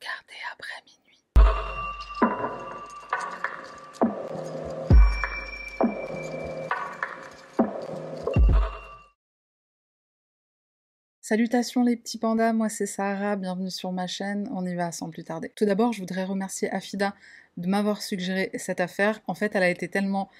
Regardez après minuit. Salutations les petits pandas, moi c'est Sarah, bienvenue sur ma chaîne, on y va sans plus tarder. Tout d'abord, je voudrais remercier Afida de m'avoir suggéré cette affaire. En fait, elle a été tellement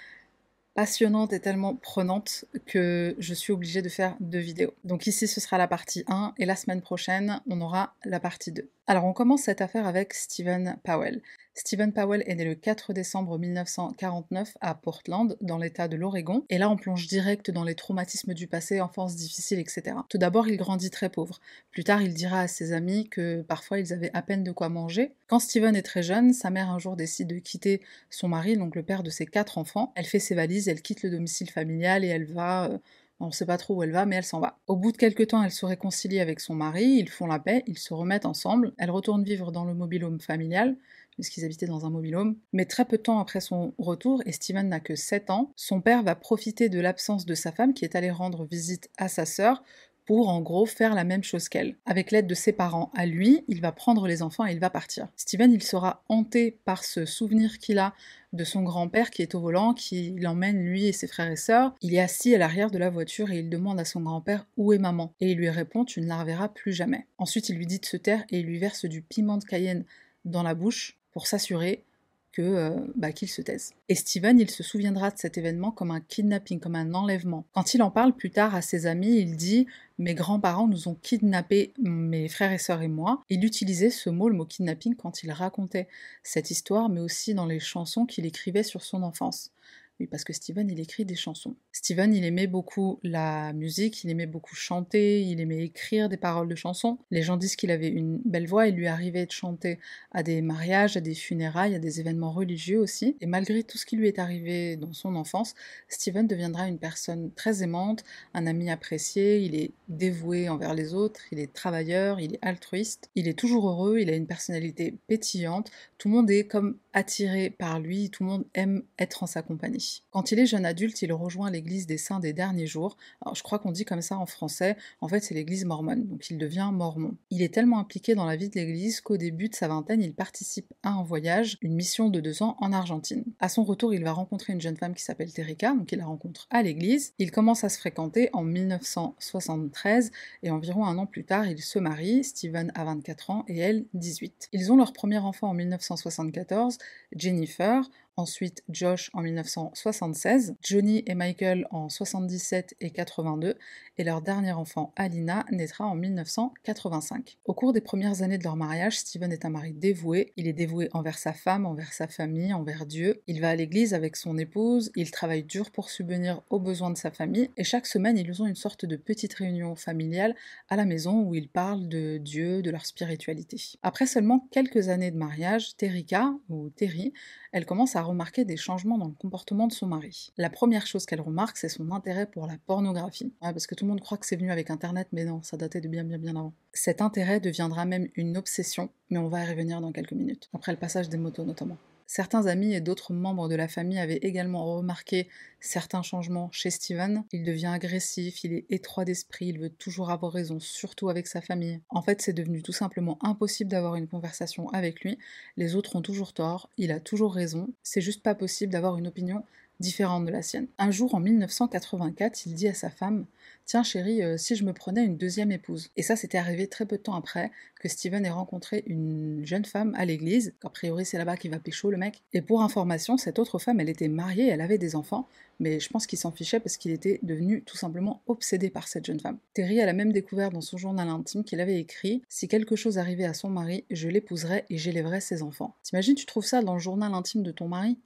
passionnante et tellement prenante que je suis obligée de faire deux vidéos. Donc ici ce sera la partie 1 et la semaine prochaine on aura la partie 2. Alors on commence cette affaire avec Stephen Powell. Stephen Powell est né le 4 décembre 1949 à Portland, dans l'état de l'Oregon, et là on plonge direct dans les traumatismes du passé, enfance difficile, etc. Tout d'abord, il grandit très pauvre. Plus tard, il dira à ses amis que parfois ils avaient à peine de quoi manger. Quand Stephen est très jeune, sa mère un jour décide de quitter son mari, donc le père de ses quatre enfants. Elle fait ses valises, elle quitte le domicile familial et elle va... Euh, on ne sait pas trop où elle va, mais elle s'en va. Au bout de quelques temps, elle se réconcilie avec son mari, ils font la paix, ils se remettent ensemble, elle retourne vivre dans le mobile-home familial, puisqu'ils habitaient dans un mobile-home. Mais très peu de temps après son retour, et Steven n'a que 7 ans, son père va profiter de l'absence de sa femme qui est allée rendre visite à sa sœur pour en gros faire la même chose qu'elle. Avec l'aide de ses parents à lui, il va prendre les enfants et il va partir. Steven, il sera hanté par ce souvenir qu'il a de son grand-père qui est au volant, qui l'emmène lui et ses frères et sœurs. Il est assis à l'arrière de la voiture et il demande à son grand-père où est maman? Et il lui répond tu ne la reverras plus jamais. Ensuite, il lui dit de se taire et il lui verse du piment de Cayenne dans la bouche pour s'assurer que euh, bah, qu'il se taise. Et Steven, il se souviendra de cet événement comme un kidnapping, comme un enlèvement. Quand il en parle plus tard à ses amis, il dit mes grands-parents nous ont kidnappés, mes frères et sœurs et moi. Il utilisait ce mot, le mot kidnapping, quand il racontait cette histoire, mais aussi dans les chansons qu'il écrivait sur son enfance. Oui, parce que Steven, il écrit des chansons. Steven, il aimait beaucoup la musique, il aimait beaucoup chanter, il aimait écrire des paroles de chansons. Les gens disent qu'il avait une belle voix, il lui arrivait de chanter à des mariages, à des funérailles, à des événements religieux aussi. Et malgré tout ce qui lui est arrivé dans son enfance, Steven deviendra une personne très aimante, un ami apprécié, il est dévoué envers les autres, il est travailleur, il est altruiste, il est toujours heureux, il a une personnalité pétillante, tout le monde est comme attiré par lui, tout le monde aime être en sa compagnie. Quand il est jeune adulte, il rejoint l'église des saints des derniers jours. Je crois qu'on dit comme ça en français, en fait c'est l'église mormone, donc il devient mormon. Il est tellement impliqué dans la vie de l'église qu'au début de sa vingtaine, il participe à un voyage, une mission de deux ans en Argentine. À son retour, il va rencontrer une jeune femme qui s'appelle Terika, donc il la rencontre à l'église. Il commence à se fréquenter en 1973 et environ un an plus tard, ils se marient, Steven a 24 ans et elle 18. Ils ont leur premier enfant en 1974, Jennifer, ensuite Josh en 1976, Johnny et Michael en 77 et 82, et leur dernier enfant Alina naîtra en 1985. Au cours des premières années de leur mariage, Steven est un mari dévoué, il est dévoué envers sa femme, envers sa famille, envers Dieu, il va à l'église avec son épouse, il travaille dur pour subvenir aux besoins de sa famille, et chaque semaine ils ont une sorte de petite réunion familiale à la maison où ils parlent de Dieu, de leur spiritualité. Après seulement quelques années de mariage, Terika, ou Terry, elle commence à remarquer des changements dans le comportement de son mari. La première chose qu'elle remarque, c'est son intérêt pour la pornographie. parce que tout le monde croit que c'est venu avec Internet, mais non, ça datait de bien bien bien avant. Cet intérêt deviendra même une obsession, mais on va y revenir dans quelques minutes, après le passage des motos notamment. Certains amis et d'autres membres de la famille avaient également remarqué certains changements chez Steven. Il devient agressif, il est étroit d'esprit, il veut toujours avoir raison, surtout avec sa famille. En fait, c'est devenu tout simplement impossible d'avoir une conversation avec lui. Les autres ont toujours tort, il a toujours raison. C'est juste pas possible d'avoir une opinion différente de la sienne. Un jour, en 1984, il dit à sa femme Tiens chérie, euh, si je me prenais une deuxième épouse. Et ça, c'était arrivé très peu de temps après que Steven ait rencontré une jeune femme à l'église. A priori, c'est là-bas qu'il va pécho le mec. Et pour information, cette autre femme, elle était mariée, elle avait des enfants, mais je pense qu'il s'en fichait parce qu'il était devenu tout simplement obsédé par cette jeune femme. Terry, elle a même découvert dans son journal intime qu'il avait écrit Si quelque chose arrivait à son mari, je l'épouserais et j'élèverais ses enfants. T'imagines, tu trouves ça dans le journal intime de ton mari?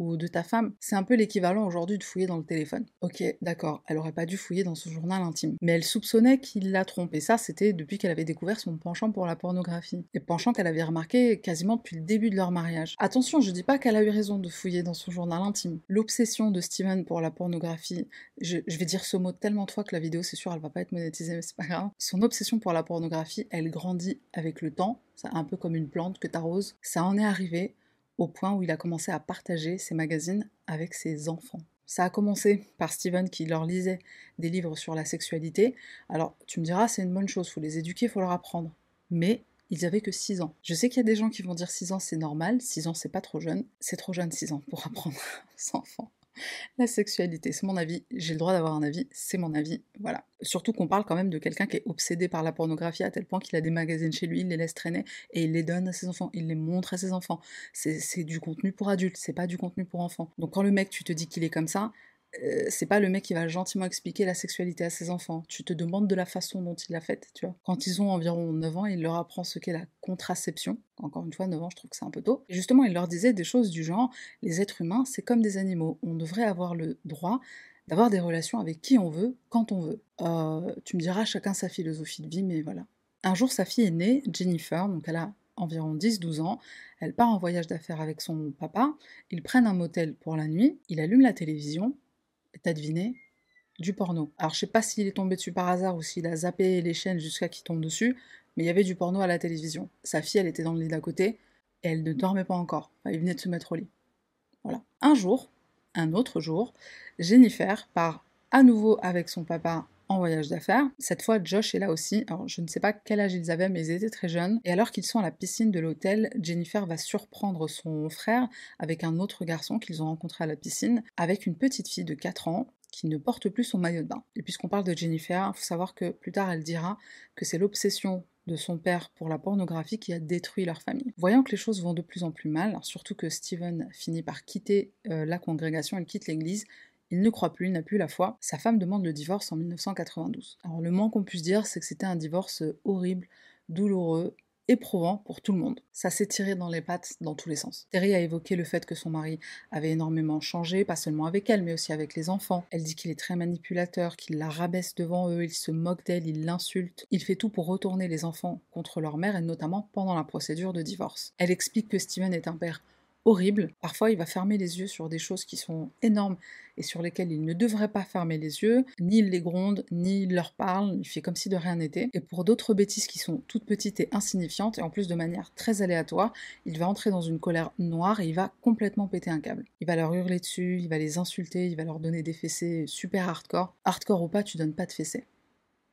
Ou de ta femme, c'est un peu l'équivalent aujourd'hui de fouiller dans le téléphone. Ok, d'accord, elle aurait pas dû fouiller dans son journal intime. Mais elle soupçonnait qu'il l'a trompée. Ça, c'était depuis qu'elle avait découvert son penchant pour la pornographie. Et penchant qu'elle avait remarqué quasiment depuis le début de leur mariage. Attention, je dis pas qu'elle a eu raison de fouiller dans son journal intime. L'obsession de Steven pour la pornographie, je, vais dire ce mot tellement de fois que la vidéo, c'est sûr, elle va pas être monétisée, mais c'est pas grave. Son obsession pour la pornographie, elle grandit avec le temps. C'est un peu comme une plante que t'arroses. Ça en est arrivé au point où il a commencé à partager ses magazines avec ses enfants. Ça a commencé par Steven qui leur lisait des livres sur la sexualité. Alors tu me diras, c'est une bonne chose, faut les éduquer, faut leur apprendre. Mais ils avaient que 6 ans. Je sais qu'il y a des gens qui vont dire 6 ans c'est normal, 6 ans c'est pas trop jeune. C'est trop jeune 6 ans pour apprendre aux enfants. La sexualité, c'est mon avis, j'ai le droit d'avoir un avis, c'est mon avis, voilà. Surtout qu'on parle quand même de quelqu'un qui est obsédé par la pornographie à tel point qu'il a des magazines chez lui, il les laisse traîner et il les donne à ses enfants, il les montre à ses enfants. C'est du contenu pour adultes, c'est pas du contenu pour enfants. Donc quand le mec, tu te dis qu'il est comme ça, euh, c'est pas le mec qui va gentiment expliquer la sexualité à ses enfants. Tu te demandes de la façon dont il l'a faite, tu vois. Quand ils ont environ 9 ans, il leur apprend ce qu'est la contraception. Encore une fois, 9 ans, je trouve que c'est un peu tôt. Et justement, il leur disait des choses du genre les êtres humains, c'est comme des animaux. On devrait avoir le droit d'avoir des relations avec qui on veut, quand on veut. Euh, tu me diras, chacun sa philosophie de vie, mais voilà. Un jour, sa fille est née, Jennifer, donc elle a environ 10-12 ans. Elle part en voyage d'affaires avec son papa. Ils prennent un motel pour la nuit. Il allume la télévision t'as deviné Du porno. Alors je sais pas s'il est tombé dessus par hasard ou s'il a zappé les chaînes jusqu'à qu'il tombe dessus, mais il y avait du porno à la télévision. Sa fille, elle était dans le lit d'à côté, et elle ne dormait pas encore. Il venait de se mettre au lit. Voilà. Un jour, un autre jour, Jennifer part à nouveau avec son papa en voyage d'affaires. Cette fois, Josh est là aussi. Alors, je ne sais pas quel âge ils avaient, mais ils étaient très jeunes. Et alors qu'ils sont à la piscine de l'hôtel, Jennifer va surprendre son frère avec un autre garçon qu'ils ont rencontré à la piscine, avec une petite fille de 4 ans qui ne porte plus son maillot de bain. Et puisqu'on parle de Jennifer, il faut savoir que plus tard elle dira que c'est l'obsession de son père pour la pornographie qui a détruit leur famille. Voyant que les choses vont de plus en plus mal, surtout que Steven finit par quitter euh, la congrégation, elle quitte l'église, il ne croit plus, il n'a plus la foi. Sa femme demande le divorce en 1992. Alors le moins qu'on puisse dire, c'est que c'était un divorce horrible, douloureux, éprouvant pour tout le monde. Ça s'est tiré dans les pattes dans tous les sens. Terry a évoqué le fait que son mari avait énormément changé, pas seulement avec elle, mais aussi avec les enfants. Elle dit qu'il est très manipulateur, qu'il la rabaisse devant eux, il se moque d'elle, il l'insulte. Il fait tout pour retourner les enfants contre leur mère, et notamment pendant la procédure de divorce. Elle explique que Steven est un père horrible. Parfois, il va fermer les yeux sur des choses qui sont énormes et sur lesquelles il ne devrait pas fermer les yeux, ni il les gronde, ni il leur parle, il fait comme si de rien n'était. Et pour d'autres bêtises qui sont toutes petites et insignifiantes, et en plus de manière très aléatoire, il va entrer dans une colère noire et il va complètement péter un câble. Il va leur hurler dessus, il va les insulter, il va leur donner des fessées super hardcore. Hardcore ou pas, tu donnes pas de fessées.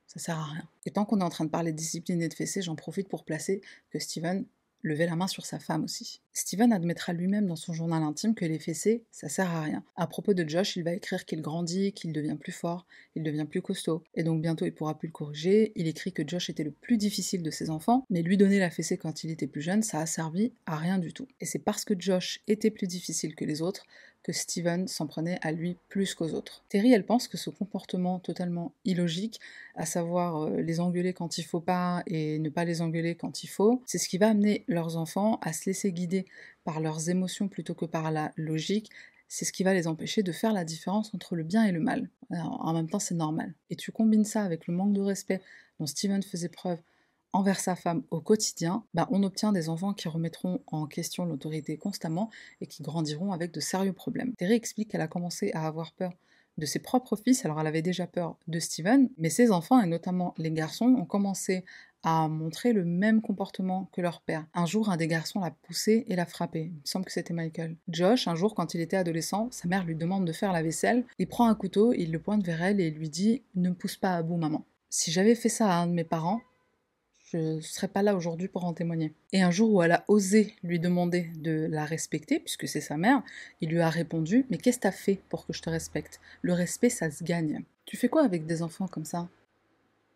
Ça sert à rien. Et tant qu'on est en train de parler de discipline et de fessées, j'en profite pour placer que Steven lever la main sur sa femme aussi. Steven admettra lui-même dans son journal intime que les fessées, ça sert à rien. À propos de Josh, il va écrire qu'il grandit, qu'il devient plus fort, il devient plus costaud, et donc bientôt il pourra plus le corriger. Il écrit que Josh était le plus difficile de ses enfants, mais lui donner la fessée quand il était plus jeune, ça a servi à rien du tout. Et c'est parce que Josh était plus difficile que les autres que Steven s'en prenait à lui plus qu'aux autres. Terry, elle pense que ce comportement totalement illogique, à savoir euh, les engueuler quand il faut pas et ne pas les engueuler quand il faut, c'est ce qui va amener leurs enfants à se laisser guider par leurs émotions plutôt que par la logique. C'est ce qui va les empêcher de faire la différence entre le bien et le mal. en même temps, c'est normal. Et tu combines ça avec le manque de respect dont Steven faisait preuve envers sa femme au quotidien, bah, on obtient des enfants qui remettront en question l'autorité constamment et qui grandiront avec de sérieux problèmes. Terry explique qu'elle a commencé à avoir peur de ses propres fils, alors elle avait déjà peur de Steven, mais ses enfants, et notamment les garçons, ont commencé à montrer le même comportement que leur père. Un jour, un des garçons l'a poussé et l'a frappé. Il me semble que c'était Michael. Josh, un jour, quand il était adolescent, sa mère lui demande de faire la vaisselle. Il prend un couteau, il le pointe vers elle et lui dit Ne me pousse pas à bout, maman. Si j'avais fait ça à un de mes parents, je ne serais pas là aujourd'hui pour en témoigner. Et un jour où elle a osé lui demander de la respecter, puisque c'est sa mère, il lui a répondu Mais qu'est-ce que t'as fait pour que je te respecte? Le respect, ça se gagne. Tu fais quoi avec des enfants comme ça?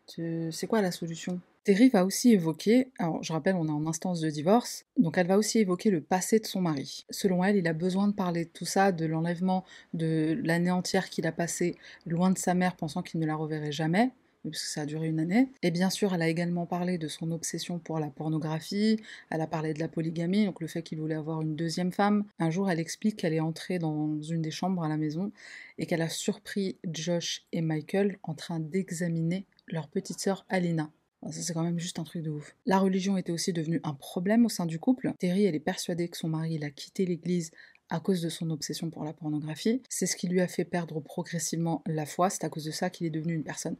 C'est quoi la solution? Terry va aussi évoquer, alors je rappelle, on est en instance de divorce, donc elle va aussi évoquer le passé de son mari. Selon elle, il a besoin de parler de tout ça, de l'enlèvement, de l'année entière qu'il a passée loin de sa mère pensant qu'il ne la reverrait jamais, parce que ça a duré une année. Et bien sûr, elle a également parlé de son obsession pour la pornographie, elle a parlé de la polygamie, donc le fait qu'il voulait avoir une deuxième femme. Un jour, elle explique qu'elle est entrée dans une des chambres à la maison et qu'elle a surpris Josh et Michael en train d'examiner leur petite sœur Alina. Ça, c'est quand même juste un truc de ouf. La religion était aussi devenue un problème au sein du couple. Terry, elle est persuadée que son mari l'a quitté l'église à cause de son obsession pour la pornographie. C'est ce qui lui a fait perdre progressivement la foi. C'est à cause de ça qu'il est devenu une personne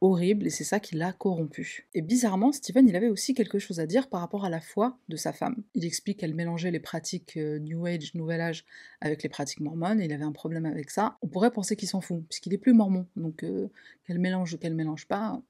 horrible et c'est ça qui l'a corrompu. Et bizarrement, Steven, il avait aussi quelque chose à dire par rapport à la foi de sa femme. Il explique qu'elle mélangeait les pratiques euh, New Age, Nouvel Âge, avec les pratiques mormones, et il avait un problème avec ça. On pourrait penser qu'il s'en fout, puisqu'il est plus mormon, donc euh, qu'elle mélange ou qu'elle mélange pas,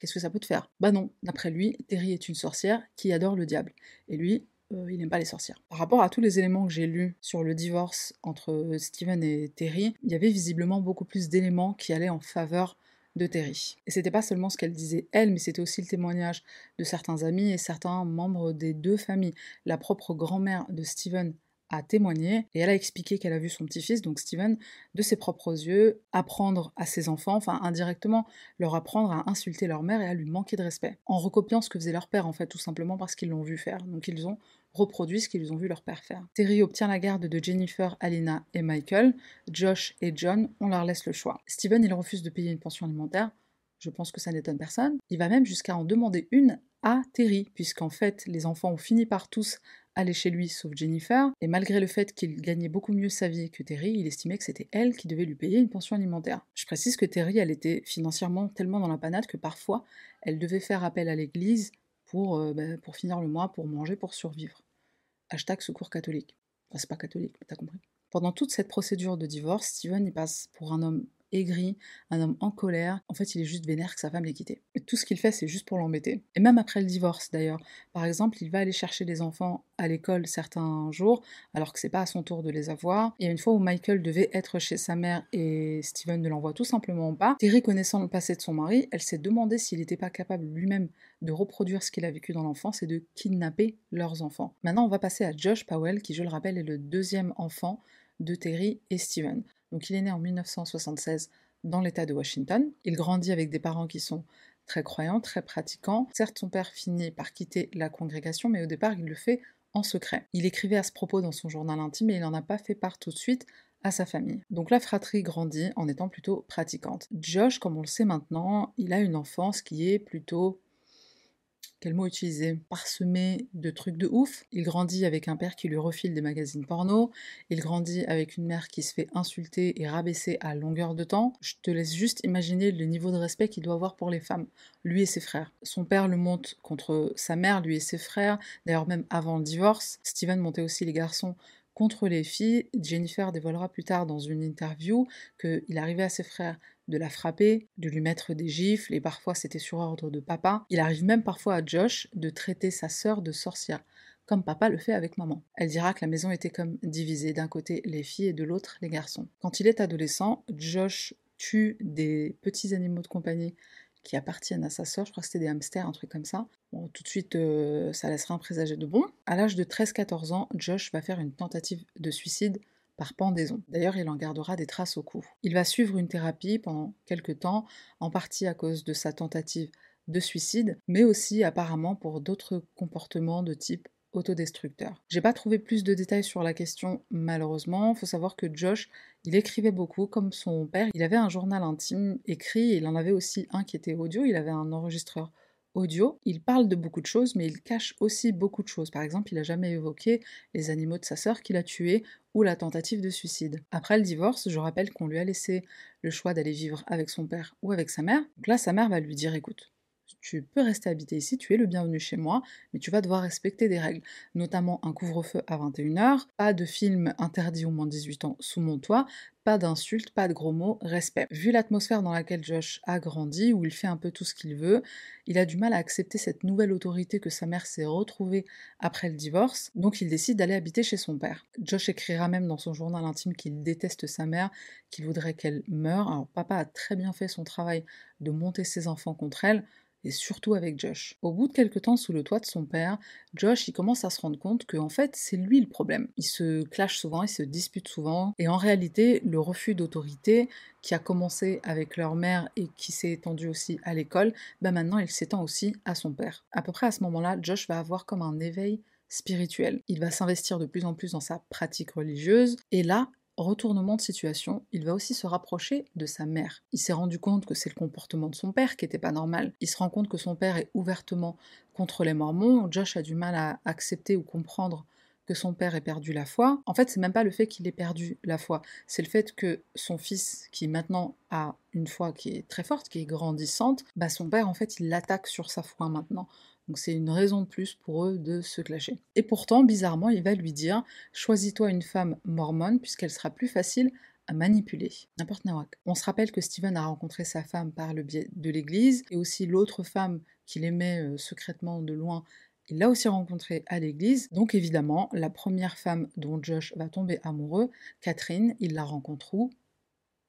Qu'est-ce que ça peut te faire? Bah non, d'après lui, Terry est une sorcière qui adore le diable. Et lui, euh, il n'aime pas les sorcières. Par rapport à tous les éléments que j'ai lus sur le divorce entre Steven et Terry, il y avait visiblement beaucoup plus d'éléments qui allaient en faveur Terry. Et c'était pas seulement ce qu'elle disait elle, mais c'était aussi le témoignage de certains amis et certains membres des deux familles. La propre grand-mère de Steven a témoigné et elle a expliqué qu'elle a vu son petit-fils, donc Steven, de ses propres yeux, apprendre à ses enfants, enfin indirectement leur apprendre à insulter leur mère et à lui manquer de respect, en recopiant ce que faisait leur père en fait, tout simplement parce qu'ils l'ont vu faire. Donc ils ont reproduit ce qu'ils ont vu leur père faire. Terry obtient la garde de Jennifer, Alina et Michael. Josh et John, on leur laisse le choix. Steven, il refuse de payer une pension alimentaire. Je pense que ça n'étonne personne. Il va même jusqu'à en demander une à Terry, puisqu'en fait, les enfants ont fini par tous aller chez lui, sauf Jennifer, et malgré le fait qu'il gagnait beaucoup mieux sa vie que Terry, il estimait que c'était elle qui devait lui payer une pension alimentaire. Je précise que Terry, elle était financièrement tellement dans la panade que parfois, elle devait faire appel à l'église pour, euh, bah, pour finir le mois, pour manger, pour survivre. Hashtag secours catholique. Enfin, c'est pas catholique, mais t'as compris. Pendant toute cette procédure de divorce, Steven y passe pour un homme aigri, un homme en colère. En fait, il est juste vénère que sa femme l'ait quitté. Tout ce qu'il fait, c'est juste pour l'embêter. Et même après le divorce, d'ailleurs. Par exemple, il va aller chercher les enfants à l'école certains jours, alors que c'est pas à son tour de les avoir. Il y a une fois où Michael devait être chez sa mère et Steven ne l'envoie tout simplement pas. Terry, connaissant le passé de son mari, elle s'est demandé s'il n'était pas capable lui-même de reproduire ce qu'il a vécu dans l'enfance et de kidnapper leurs enfants. Maintenant, on va passer à Josh Powell, qui, je le rappelle, est le deuxième enfant de Terry et Steven. Donc il est né en 1976 dans l'État de Washington. Il grandit avec des parents qui sont très croyants, très pratiquants. Certes, son père finit par quitter la congrégation, mais au départ, il le fait en secret. Il écrivait à ce propos dans son journal intime et il n'en a pas fait part tout de suite à sa famille. Donc la fratrie grandit en étant plutôt pratiquante. Josh, comme on le sait maintenant, il a une enfance qui est plutôt quel mot utiliser? Parsemé de trucs de ouf. Il grandit avec un père qui lui refile des magazines porno. Il grandit avec une mère qui se fait insulter et rabaisser à longueur de temps. Je te laisse juste imaginer le niveau de respect qu'il doit avoir pour les femmes, lui et ses frères. Son père le monte contre sa mère, lui et ses frères. D'ailleurs, même avant le divorce, Steven montait aussi les garçons contre les filles. Jennifer dévoilera plus tard dans une interview qu'il arrivait à ses frères de la frapper, de lui mettre des gifles, et parfois c'était sur ordre de papa. Il arrive même parfois à Josh de traiter sa sœur de sorcière, comme papa le fait avec maman. Elle dira que la maison était comme divisée, d'un côté les filles et de l'autre les garçons. Quand il est adolescent, Josh tue des petits animaux de compagnie qui appartiennent à sa sœur, je crois que c'était des hamsters, un truc comme ça. Bon, tout de suite, euh, ça laissera un présager de bon. À l'âge de 13-14 ans, Josh va faire une tentative de suicide par pendaison. D'ailleurs, il en gardera des traces au cou. Il va suivre une thérapie pendant quelques temps, en partie à cause de sa tentative de suicide, mais aussi apparemment pour d'autres comportements de type autodestructeur. J'ai pas trouvé plus de détails sur la question malheureusement. Faut savoir que Josh, il écrivait beaucoup comme son père. Il avait un journal intime écrit, il en avait aussi un qui était audio. Il avait un enregistreur audio, il parle de beaucoup de choses, mais il cache aussi beaucoup de choses. Par exemple, il n'a jamais évoqué les animaux de sa sœur qu'il a tués ou la tentative de suicide. Après le divorce, je rappelle qu'on lui a laissé le choix d'aller vivre avec son père ou avec sa mère. Donc là, sa mère va lui dire écoute, tu peux rester habité ici, tu es le bienvenu chez moi, mais tu vas devoir respecter des règles, notamment un couvre-feu à 21h, pas de film interdit au moins 18 ans sous mon toit, pas d'insultes, pas de gros mots, respect. Vu l'atmosphère dans laquelle Josh a grandi, où il fait un peu tout ce qu'il veut, il a du mal à accepter cette nouvelle autorité que sa mère s'est retrouvée après le divorce, donc il décide d'aller habiter chez son père. Josh écrira même dans son journal intime qu'il déteste sa mère, qu'il voudrait qu'elle meure. Alors papa a très bien fait son travail de monter ses enfants contre elle, et surtout avec Josh. Au bout de quelques temps sous le toit de son père, Josh il commence à se rendre compte que en fait c'est lui le problème. Il se clash souvent, il se dispute souvent, et en réalité le refus d'autorité qui a commencé avec leur mère et qui s'est étendu aussi à l'école, ben maintenant il s'étend aussi à son père. À peu près à ce moment-là, Josh va avoir comme un éveil spirituel. Il va s'investir de plus en plus dans sa pratique religieuse, et là, retournement de situation, il va aussi se rapprocher de sa mère. Il s'est rendu compte que c'est le comportement de son père qui n'était pas normal. Il se rend compte que son père est ouvertement contre les mormons. Josh a du mal à accepter ou comprendre que son père ait perdu la foi. En fait, c'est même pas le fait qu'il ait perdu la foi, c'est le fait que son fils, qui maintenant a une foi qui est très forte, qui est grandissante, bah son père en fait il l'attaque sur sa foi maintenant. Donc c'est une raison de plus pour eux de se clasher. Et pourtant, bizarrement, il va lui dire Choisis-toi une femme mormone, puisqu'elle sera plus facile à manipuler. N'importe nawak. On se rappelle que Steven a rencontré sa femme par le biais de l'église, et aussi l'autre femme qu'il aimait euh, secrètement de loin il l'a aussi rencontrée à l'église. Donc évidemment, la première femme dont Josh va tomber amoureux, Catherine, il la rencontre où?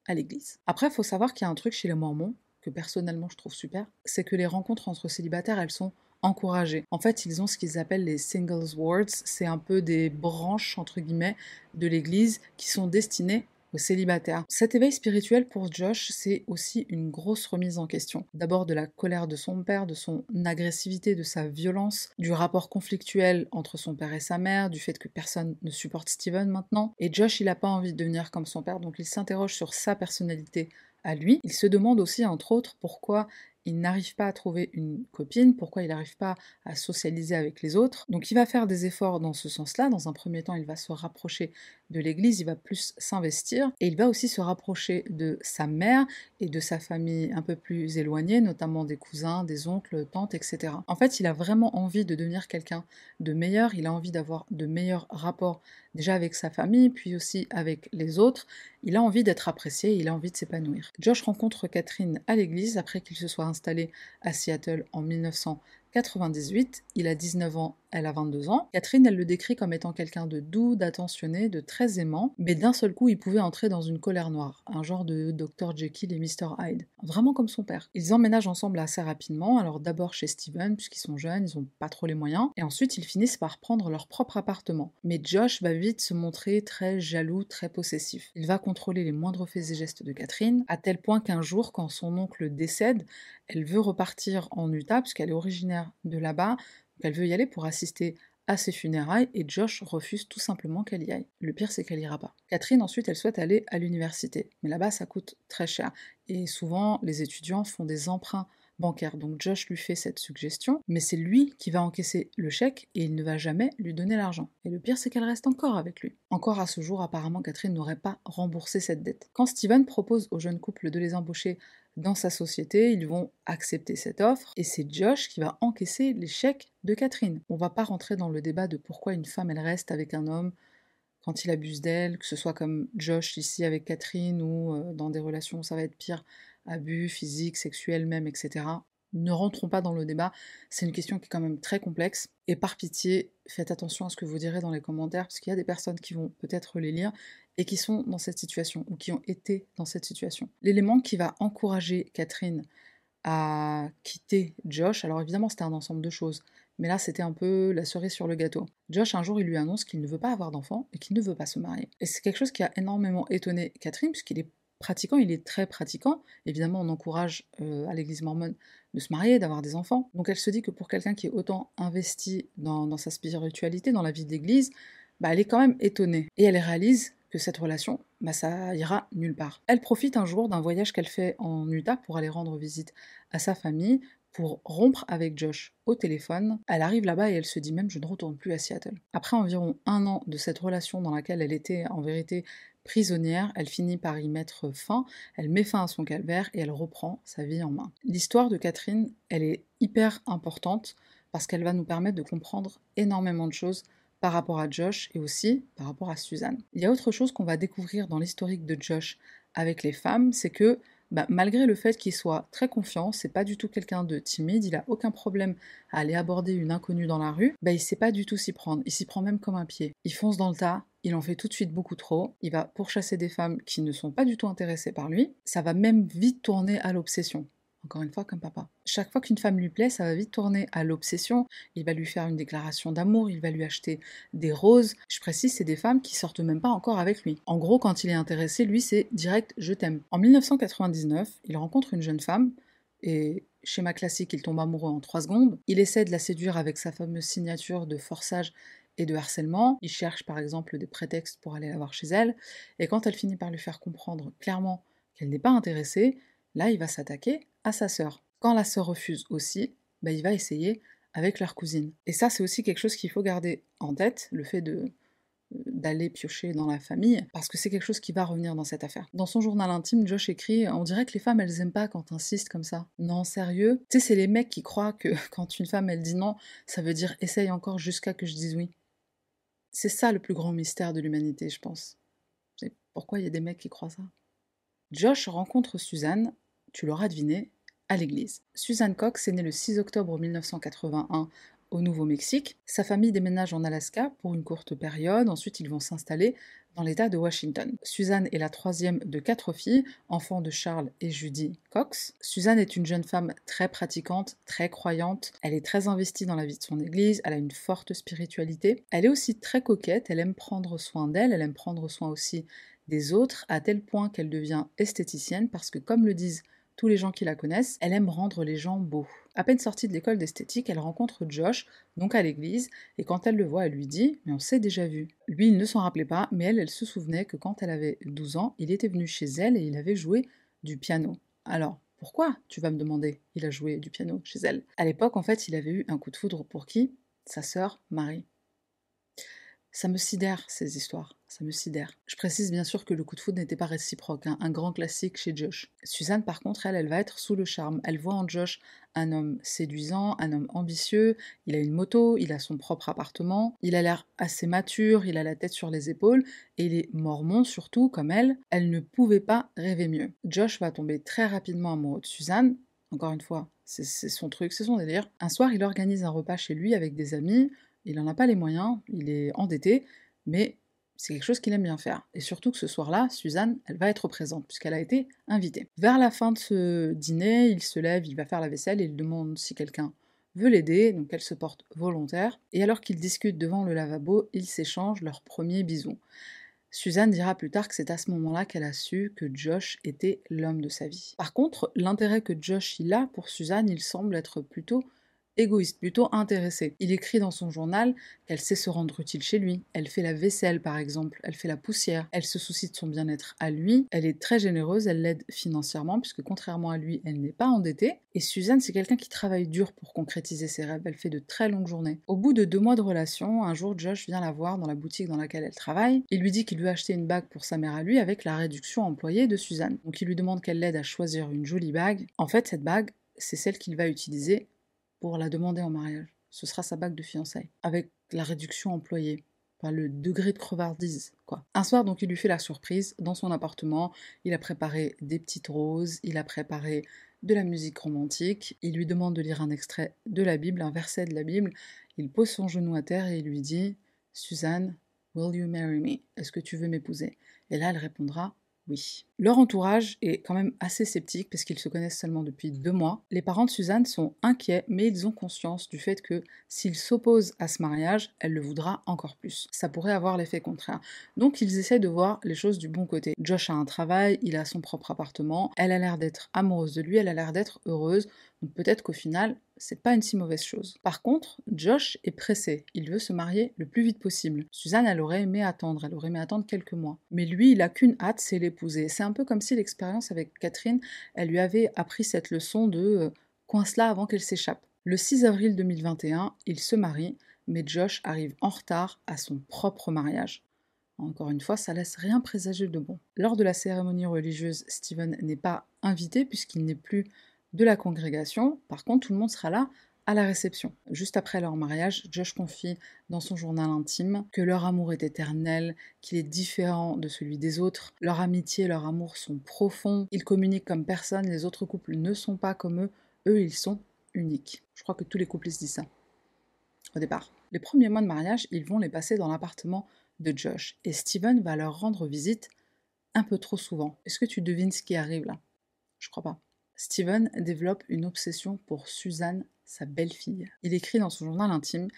À l'église. Après, il faut savoir qu'il y a un truc chez les Mormons, que personnellement je trouve super, c'est que les rencontres entre célibataires, elles sont encouragées. En fait, ils ont ce qu'ils appellent les singles wards, c'est un peu des branches, entre guillemets, de l'église qui sont destinées aux célibataires. Cet éveil spirituel pour Josh, c'est aussi une grosse remise en question. D'abord de la colère de son père, de son agressivité, de sa violence, du rapport conflictuel entre son père et sa mère, du fait que personne ne supporte Steven maintenant. Et Josh, il n'a pas envie de devenir comme son père, donc il s'interroge sur sa personnalité à lui. Il se demande aussi, entre autres, pourquoi il n'arrive pas à trouver une copine, pourquoi il n'arrive pas à socialiser avec les autres. Donc il va faire des efforts dans ce sens-là. Dans un premier temps, il va se rapprocher de l'Église, il va plus s'investir et il va aussi se rapprocher de sa mère et de sa famille un peu plus éloignée, notamment des cousins, des oncles, tantes, etc. En fait, il a vraiment envie de devenir quelqu'un de meilleur, il a envie d'avoir de meilleurs rapports déjà avec sa famille, puis aussi avec les autres. Il a envie d'être apprécié, il a envie de s'épanouir. Josh rencontre Catherine à l'église après qu'il se soit installé à Seattle en 1998. Il a 19 ans elle a 22 ans. Catherine, elle le décrit comme étant quelqu'un de doux, d'attentionné, de très aimant, mais d'un seul coup, il pouvait entrer dans une colère noire, un genre de Dr. Jekyll et Mr. Hyde, vraiment comme son père. Ils emménagent ensemble assez rapidement, alors d'abord chez Steven, puisqu'ils sont jeunes, ils ont pas trop les moyens, et ensuite ils finissent par prendre leur propre appartement. Mais Josh va vite se montrer très jaloux, très possessif. Il va contrôler les moindres faits et gestes de Catherine, à tel point qu'un jour, quand son oncle décède, elle veut repartir en Utah, puisqu'elle est originaire de là-bas, elle veut y aller pour assister à ses funérailles et Josh refuse tout simplement qu'elle y aille. Le pire, c'est qu'elle ira pas. Catherine, ensuite, elle souhaite aller à l'université. Mais là-bas, ça coûte très cher. Et souvent, les étudiants font des emprunts bancaires. Donc Josh lui fait cette suggestion, mais c'est lui qui va encaisser le chèque et il ne va jamais lui donner l'argent. Et le pire, c'est qu'elle reste encore avec lui. Encore à ce jour, apparemment, Catherine n'aurait pas remboursé cette dette. Quand Steven propose au jeune couple de les embaucher dans sa société, ils vont accepter cette offre et c'est Josh qui va encaisser l'échec de Catherine. On va pas rentrer dans le débat de pourquoi une femme elle reste avec un homme quand il abuse d'elle, que ce soit comme Josh ici avec Catherine ou euh, dans des relations où ça va être pire, abus physique, sexuel même, etc. Ne rentrons pas dans le débat, c'est une question qui est quand même très complexe. Et par pitié, faites attention à ce que vous direz dans les commentaires, parce qu'il y a des personnes qui vont peut-être les lire et qui sont dans cette situation ou qui ont été dans cette situation. L'élément qui va encourager Catherine à quitter Josh, alors évidemment c'était un ensemble de choses, mais là c'était un peu la cerise sur le gâteau. Josh un jour il lui annonce qu'il ne veut pas avoir d'enfant et qu'il ne veut pas se marier. Et c'est quelque chose qui a énormément étonné Catherine puisqu'il est pratiquant, il est très pratiquant. Évidemment on encourage euh, à l'église mormone de se marier, d'avoir des enfants. Donc elle se dit que pour quelqu'un qui est autant investi dans, sa spiritualité, dans la vie d'église, bah, elle est quand même étonnée. Et elle réalise que cette relation, bah, ça ira nulle part. Elle profite un jour d'un voyage qu'elle fait en Utah pour aller rendre visite à sa famille, pour rompre avec Josh au téléphone. Elle arrive là-bas et elle se dit même je ne retourne plus à Seattle. Après environ un an de cette relation dans laquelle elle était en vérité prisonnière, elle finit par y mettre fin, elle met fin à son calvaire et elle reprend sa vie en main. L'histoire de Catherine, elle est hyper importante parce qu'elle va nous permettre de comprendre énormément de choses par rapport à Josh et aussi par rapport à Suzanne. Il y a autre chose qu'on va découvrir dans l'historique de Josh avec les femmes, c'est que bah, malgré le fait qu'il soit très confiant, c'est pas du tout quelqu'un de timide, il a aucun problème à aller aborder une inconnue dans la rue, bah, il sait pas du tout s'y prendre, il s'y prend même comme un pied. Il fonce dans le tas, il en fait tout de suite beaucoup trop, il va pourchasser des femmes qui ne sont pas du tout intéressées par lui, ça va même vite tourner à l'obsession. Encore une fois, comme papa. Chaque fois qu'une femme lui plaît, ça va vite tourner à l'obsession. Il va lui faire une déclaration d'amour, il va lui acheter des roses. Je précise, c'est des femmes qui sortent même pas encore avec lui. En gros, quand il est intéressé, lui, c'est direct je t'aime. En 1999, il rencontre une jeune femme et schéma classique, il tombe amoureux en 3 secondes. Il essaie de la séduire avec sa fameuse signature de forçage et de harcèlement. Il cherche par exemple des prétextes pour aller la voir chez elle. Et quand elle finit par lui faire comprendre clairement qu'elle n'est pas intéressée, là, il va s'attaquer à sa sœur. Quand la sœur refuse aussi, bah, il va essayer avec leur cousine. Et ça, c'est aussi quelque chose qu'il faut garder en tête, le fait de euh, d'aller piocher dans la famille, parce que c'est quelque chose qui va revenir dans cette affaire. Dans son journal intime, Josh écrit On dirait que les femmes, elles aiment pas quand t'insistes comme ça. Non, sérieux? Tu sais, c'est les mecs qui croient que quand une femme, elle dit non, ça veut dire essaye encore jusqu'à que je dise oui. C'est ça le plus grand mystère de l'humanité, je pense. pourquoi il y a des mecs qui croient ça Josh rencontre Suzanne, tu l'auras deviné, à l'église. Suzanne Cox est née le 6 octobre 1981 au Nouveau-Mexique. Sa famille déménage en Alaska pour une courte période, ensuite ils vont s'installer dans l'État de Washington. Suzanne est la troisième de quatre filles, enfant de Charles et Judy Cox. Suzanne est une jeune femme très pratiquante, très croyante, elle est très investie dans la vie de son église, elle a une forte spiritualité, elle est aussi très coquette, elle aime prendre soin d'elle, elle aime prendre soin aussi des autres, à tel point qu'elle devient esthéticienne parce que comme le disent tous les gens qui la connaissent, elle aime rendre les gens beaux. À peine sortie de l'école d'esthétique, elle rencontre Josh, donc à l'église, et quand elle le voit, elle lui dit Mais on s'est déjà vu. Lui, il ne s'en rappelait pas, mais elle, elle se souvenait que quand elle avait 12 ans, il était venu chez elle et il avait joué du piano. Alors, pourquoi, tu vas me demander, il a joué du piano chez elle À l'époque, en fait, il avait eu un coup de foudre pour qui? Sa sœur Marie. Ça me sidère, ces histoires. Ça me sidère. Je précise bien sûr que le coup de foudre n'était pas réciproque, hein, un grand classique chez Josh. Suzanne, par contre, elle, elle va être sous le charme. Elle voit en Josh un homme séduisant, un homme ambitieux, il a une moto, il a son propre appartement, il a l'air assez mature, il a la tête sur les épaules, et il est mormon surtout, comme elle. Elle ne pouvait pas rêver mieux. Josh va tomber très rapidement amoureux de Suzanne, encore une fois, c'est son truc, c'est son délire. Un soir, il organise un repas chez lui avec des amis, il n'en a pas les moyens, il est endetté, mais c'est quelque chose qu'il aime bien faire. Et surtout que ce soir-là, Suzanne, elle va être présente, puisqu'elle a été invitée. Vers la fin de ce dîner, il se lève, il va faire la vaisselle, et il demande si quelqu'un veut l'aider, donc elle se porte volontaire, et alors qu'ils discutent devant le lavabo, ils s'échangent leur premier bisou. Suzanne dira plus tard que c'est à ce moment-là qu'elle a su que Josh était l'homme de sa vie. Par contre, l'intérêt que Josh il a pour Suzanne, il semble être plutôt égoïste, plutôt intéressé. Il écrit dans son journal qu'elle sait se rendre utile chez lui. Elle fait la vaisselle, par exemple, elle fait la poussière, elle se soucie de son bien-être à lui, elle est très généreuse, elle l'aide financièrement, puisque contrairement à lui, elle n'est pas endettée. Et Suzanne, c'est quelqu'un qui travaille dur pour concrétiser ses rêves, elle fait de très longues journées. Au bout de deux mois de relation, un jour, Josh vient la voir dans la boutique dans laquelle elle travaille. Il lui dit qu'il veut acheter une bague pour sa mère à lui avec la réduction employée de Suzanne. Donc il lui demande qu'elle l'aide à choisir une jolie bague. En fait, cette bague, c'est celle qu'il va utiliser pour la demander en mariage. Ce sera sa bague de fiançailles, avec la réduction employée, le degré de crevardise, quoi. Un soir, donc, il lui fait la surprise dans son appartement. Il a préparé des petites roses, il a préparé de la musique romantique. Il lui demande de lire un extrait de la Bible, un verset de la Bible. Il pose son genou à terre et il lui dit Suzanne, will you marry me? Est-ce que tu veux m'épouser? Et là, elle répondra Leur entourage est quand même assez sceptique parce qu'ils se connaissent seulement depuis deux mois. Les parents de Suzanne sont inquiets, mais ils ont conscience du fait que s'ils s'opposent à ce mariage, elle le voudra encore plus. Ça pourrait avoir l'effet contraire. Donc ils essaient de voir les choses du bon côté. Josh a un travail, il a son propre appartement, elle a l'air d'être amoureuse de lui, elle a l'air d'être heureuse. Donc peut-être qu'au final, c'est pas une si mauvaise chose. Par contre, Josh est pressé, il veut se marier le plus vite possible. Suzanne, elle aurait aimé attendre, elle aurait aimé attendre quelques mois. Mais lui, il a qu'une hâte, c'est l'épouser. C'est un peu comme si l'expérience avec Catherine, elle lui avait appris cette leçon de euh, coince-la avant qu'elle s'échappe. Le 6 avril 2021, il se marie, mais Josh arrive en retard à son propre mariage. Encore une fois, ça laisse rien présager de bon. Lors de la cérémonie religieuse, Steven n'est pas invité puisqu'il n'est plus de la congrégation. Par contre, tout le monde sera là à la réception. Juste après leur mariage, Josh confie dans son journal intime que leur amour est éternel, qu'il est différent de celui des autres, leur amitié leur amour sont profonds, ils communiquent comme personne, les autres couples ne sont pas comme eux, eux ils sont uniques. Je crois que tous les couples se disent ça. Au départ. Les premiers mois de mariage, ils vont les passer dans l'appartement de Josh, et Steven va leur rendre visite un peu trop souvent. Est-ce que tu devines ce qui arrive là? Je crois pas. Steven développe une obsession pour Suzanne, sa belle-fille. Il écrit dans son journal intime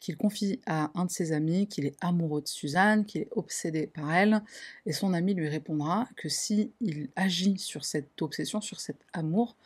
qu'il confie à un de ses amis qu'il est amoureux de Suzanne, qu'il est obsédé par elle, et son ami lui répondra que si il agit sur cette obsession, sur cet amour,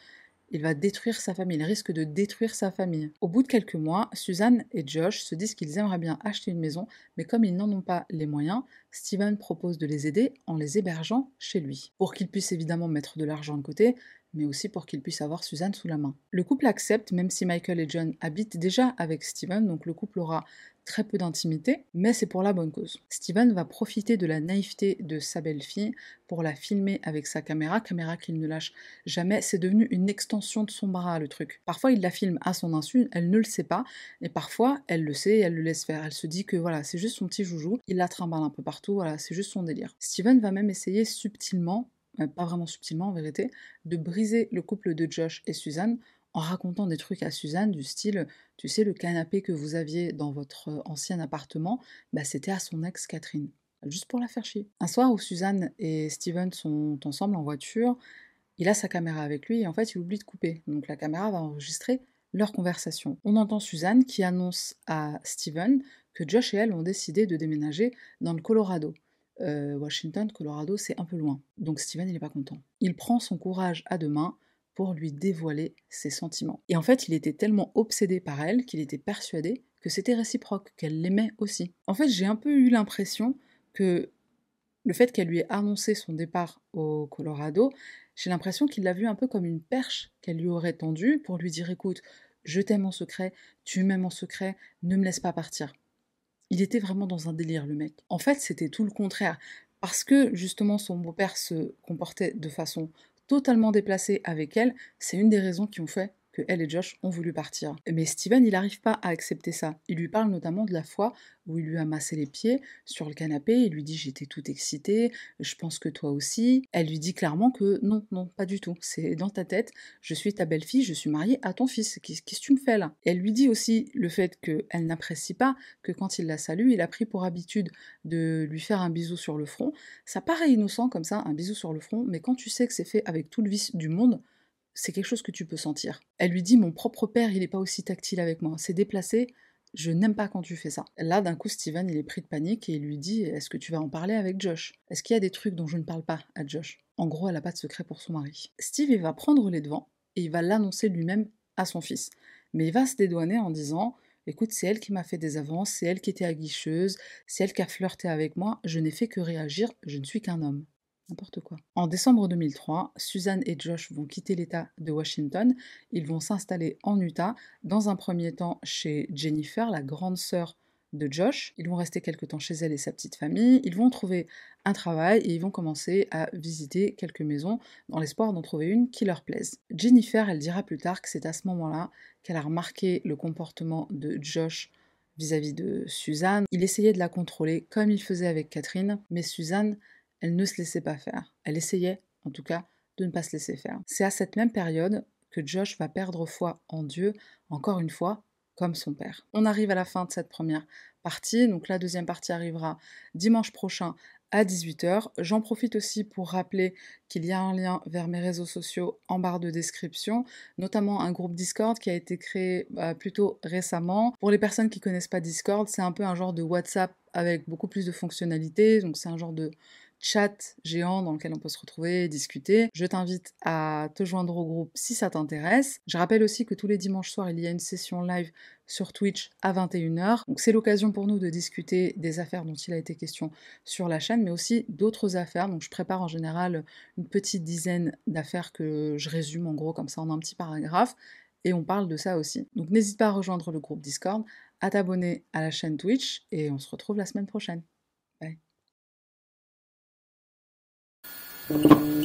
il va détruire sa famille, il risque de détruire sa famille. Au bout de quelques mois, Suzanne et Josh se disent qu'ils aimeraient bien acheter une maison, mais comme ils n'en ont pas les moyens, Steven propose de les aider en les hébergeant chez lui. Pour qu'ils puissent évidemment mettre de l'argent de côté, mais aussi pour qu'il puisse avoir Suzanne sous la main. Le couple accepte, même si Michael et John habitent déjà avec Steven, donc le couple aura très peu d'intimité, mais c'est pour la bonne cause. Steven va profiter de la naïveté de sa belle-fille pour la filmer avec sa caméra, caméra qu'il ne lâche jamais, c'est devenu une extension de son bras le truc. Parfois il la filme à son insu, elle ne le sait pas, et parfois elle le sait et elle le laisse faire. Elle se dit que voilà, c'est juste son petit joujou, il la trimballe un peu partout, voilà, c'est juste son délire. Steven va même essayer subtilement pas vraiment subtilement en vérité, de briser le couple de Josh et Suzanne en racontant des trucs à Suzanne du style, tu sais, le canapé que vous aviez dans votre euh, ancien appartement, bah, c'était à son ex Catherine, juste pour la faire chier. Un soir où Suzanne et Steven sont ensemble en voiture, il a sa caméra avec lui et en fait il oublie de couper. Donc la caméra va enregistrer leur conversation. On entend Suzanne qui annonce à Steven que Josh et elle ont décidé de déménager dans le Colorado. Euh, Washington, Colorado, c'est un peu loin. Donc Steven, il n'est pas content. Il prend son courage à deux mains pour lui dévoiler ses sentiments. Et en fait, il était tellement obsédé par elle qu'il était persuadé que c'était réciproque, qu'elle l'aimait aussi. En fait, j'ai un peu eu l'impression que le fait qu'elle lui ait annoncé son départ au Colorado, j'ai l'impression qu'il l'a vu un peu comme une perche qu'elle lui aurait tendue pour lui dire écoute, je t'aime en secret, tu m'aimes en secret, ne me laisse pas partir. Il était vraiment dans un délire, le mec. En fait, c'était tout le contraire. Parce que justement son beau-père se comportait de façon totalement déplacée avec elle, c'est une des raisons qui ont fait elle et Josh ont voulu partir. Mais Steven, il n'arrive pas à accepter ça. Il lui parle notamment de la fois où il lui a massé les pieds sur le canapé, il lui dit j'étais tout excitée, je pense que toi aussi. Elle lui dit clairement que non, non, pas du tout, c'est dans ta tête, je suis ta belle-fille, je suis mariée à ton fils, qu'est-ce que tu me fais là? Elle lui dit aussi le fait qu'elle n'apprécie pas que quand il la salue, il a pris pour habitude de lui faire un bisou sur le front. Ça paraît innocent comme ça, un bisou sur le front, mais quand tu sais que c'est fait avec tout le vice du monde, c'est quelque chose que tu peux sentir. Elle lui dit Mon propre père, il n'est pas aussi tactile avec moi. C'est déplacé, je n'aime pas quand tu fais ça. Là, d'un coup, Steven, il est pris de panique et il lui dit Est-ce que tu vas en parler avec Josh? Est-ce qu'il y a des trucs dont je ne parle pas à Josh? En gros, elle n'a pas de secret pour son mari. Steve, il va prendre les devants et il va l'annoncer lui-même à son fils. Mais il va se dédouaner en disant Écoute, c'est elle qui m'a fait des avances, c'est elle qui était aguicheuse, c'est elle qui a flirté avec moi, je n'ai fait que réagir, je ne suis qu'un homme. En décembre 2003, Suzanne et Josh vont quitter l'État de Washington. Ils vont s'installer en Utah, dans un premier temps chez Jennifer, la grande sœur de Josh. Ils vont rester quelque temps chez elle et sa petite famille. Ils vont trouver un travail et ils vont commencer à visiter quelques maisons dans l'espoir d'en trouver une qui leur plaise. Jennifer, elle dira plus tard que c'est à ce moment-là qu'elle a remarqué le comportement de Josh vis-à-vis -vis de Suzanne. Il essayait de la contrôler comme il faisait avec Catherine, mais Suzanne elle ne se laissait pas faire. Elle essayait, en tout cas, de ne pas se laisser faire. C'est à cette même période que Josh va perdre foi en Dieu, encore une fois, comme son père. On arrive à la fin de cette première partie, donc la deuxième partie arrivera dimanche prochain à 18h. J'en profite aussi pour rappeler qu'il y a un lien vers mes réseaux sociaux en barre de description, notamment un groupe Discord qui a été créé bah, plutôt récemment. Pour les personnes qui connaissent pas Discord, c'est un peu un genre de WhatsApp avec beaucoup plus de fonctionnalités, donc c'est un genre de chat géant dans lequel on peut se retrouver et discuter. Je t'invite à te joindre au groupe si ça t'intéresse. Je rappelle aussi que tous les dimanches soirs, il y a une session live sur Twitch à 21h. Donc c'est l'occasion pour nous de discuter des affaires dont il a été question sur la chaîne, mais aussi d'autres affaires. Donc je prépare en général une petite dizaine d'affaires que je résume en gros comme ça en un petit paragraphe. Et on parle de ça aussi. Donc n'hésite pas à rejoindre le groupe Discord, à t'abonner à la chaîne Twitch et on se retrouve la semaine prochaine. Thank you.